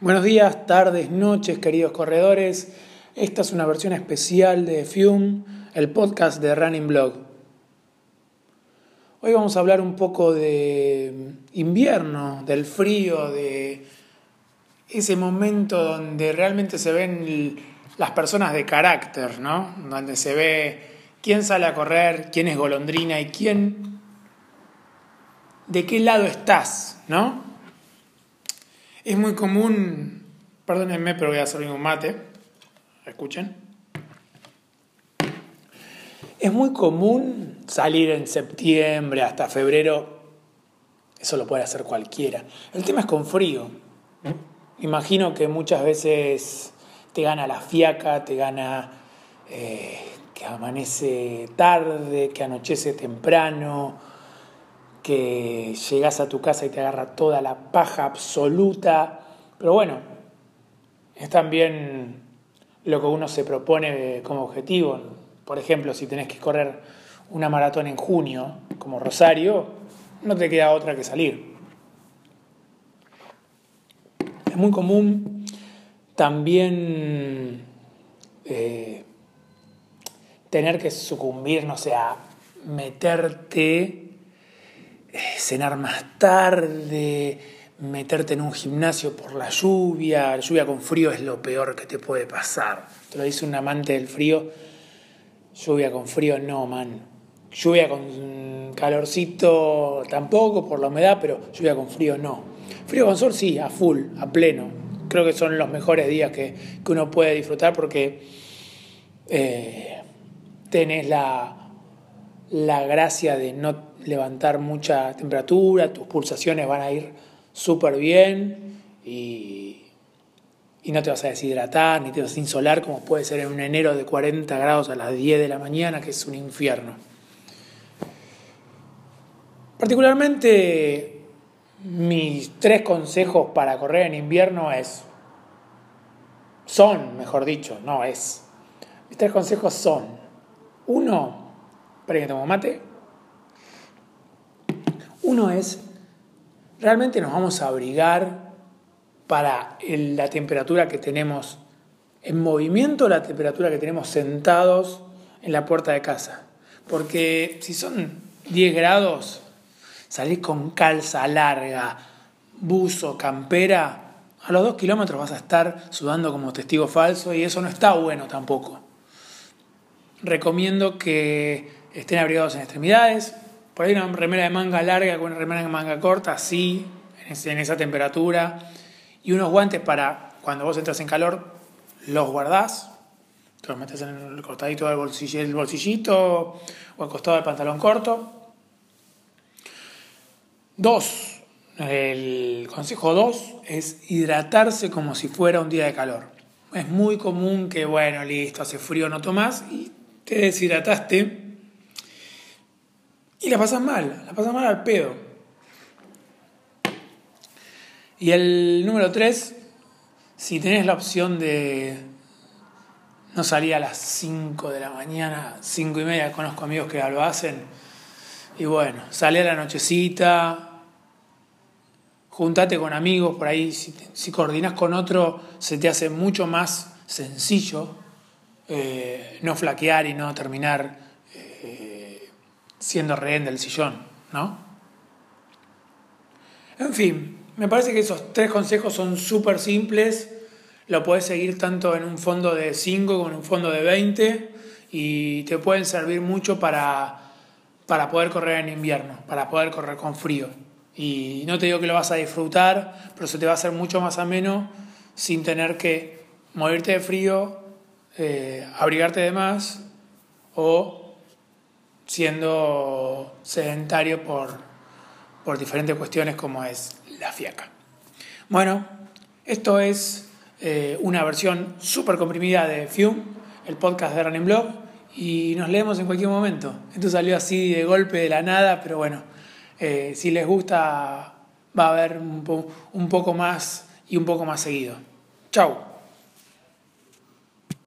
Buenos días, tardes, noches, queridos corredores. Esta es una versión especial de Fume, el podcast de Running Blog. Hoy vamos a hablar un poco de invierno, del frío, de ese momento donde realmente se ven las personas de carácter, ¿no? Donde se ve quién sale a correr, quién es golondrina y quién de qué lado estás, ¿no? Es muy común, perdónenme, pero voy a hacer un mate. Escuchen. Es muy común salir en septiembre hasta febrero. Eso lo puede hacer cualquiera. El tema es con frío. Imagino que muchas veces te gana la fiaca, te gana eh, que amanece tarde, que anochece temprano, que llegas a tu casa y te agarra toda la paja absoluta. Pero bueno, es también lo que uno se propone como objetivo. Por ejemplo, si tenés que correr una maratón en junio, como Rosario, no te queda otra que salir. Es muy común también eh, tener que sucumbir, no sé, meterte cenar más tarde, meterte en un gimnasio por la lluvia. Lluvia con frío es lo peor que te puede pasar. Te lo dice un amante del frío. Lluvia con frío no, man. Lluvia con calorcito tampoco por la humedad, pero lluvia con frío no. Frío con sol sí, a full, a pleno. Creo que son los mejores días que, uno puede disfrutar porque eh, tenés la, la gracia de no levantar mucha temperatura, tus pulsaciones van a ir súper bien y, no te vas a deshidratar ni te vas a insolar como puede ser en un enero de 40 grados a las 10 de la mañana, que es un infierno. Particularmente mis tres consejos para correr en invierno es, son, mejor dicho, no es. Mis tres consejos son, uno, esperen que tomo mate, uno es, realmente nos vamos a abrigar para la temperatura que tenemos en movimiento, la temperatura que tenemos sentados en la puerta de casa. Porque si son 10 grados, salís con calza larga, buzo, campera, a los dos kilómetros vas a estar sudando como testigo falso y eso no está bueno tampoco. Recomiendo que estén abrigados en extremidades, por ahí una remera de manga larga con una remera de manga corta, así, en esa temperatura. Y unos guantes para cuando vos entras en calor, los guardás. Te los metes en el cortadito del bolsillito o al costado del pantalón corto. Dos, el consejo dos es hidratarse como si fuera un día de calor. Es muy común que, bueno, listo, hace frío, no tomás y te deshidrataste y la pasas mal, la pasas mal al pedo. Y el número 3, si tenés la opción de no salir a las 5 de la mañana, 5 y media, conozco amigos que lo hacen, y bueno, salí a la nochecita, juntate con amigos, por ahí si, si coordinas con otro se te hace mucho más sencillo eh, no flaquear y no terminar siendo rehén del sillón, ¿no? En fin, me parece que esos tres consejos son súper simples. Lo puedes seguir tanto en un fondo de 5 como en un fondo de 20 y te pueden servir mucho para, para poder correr en invierno, para poder correr con frío. Y no te digo que lo vas a disfrutar, pero se te va a hacer mucho más ameno sin tener que morirte de frío, eh, abrigarte de más o siendo sedentario por, por diferentes cuestiones como es la fiaca. Bueno, esto es eh, una versión súper comprimida de Fume, el podcast de Running Blog, y nos leemos en cualquier momento. Esto salió así de golpe de la nada, pero bueno, eh, si les gusta va a haber un, un poco más y un poco más seguido. Chao.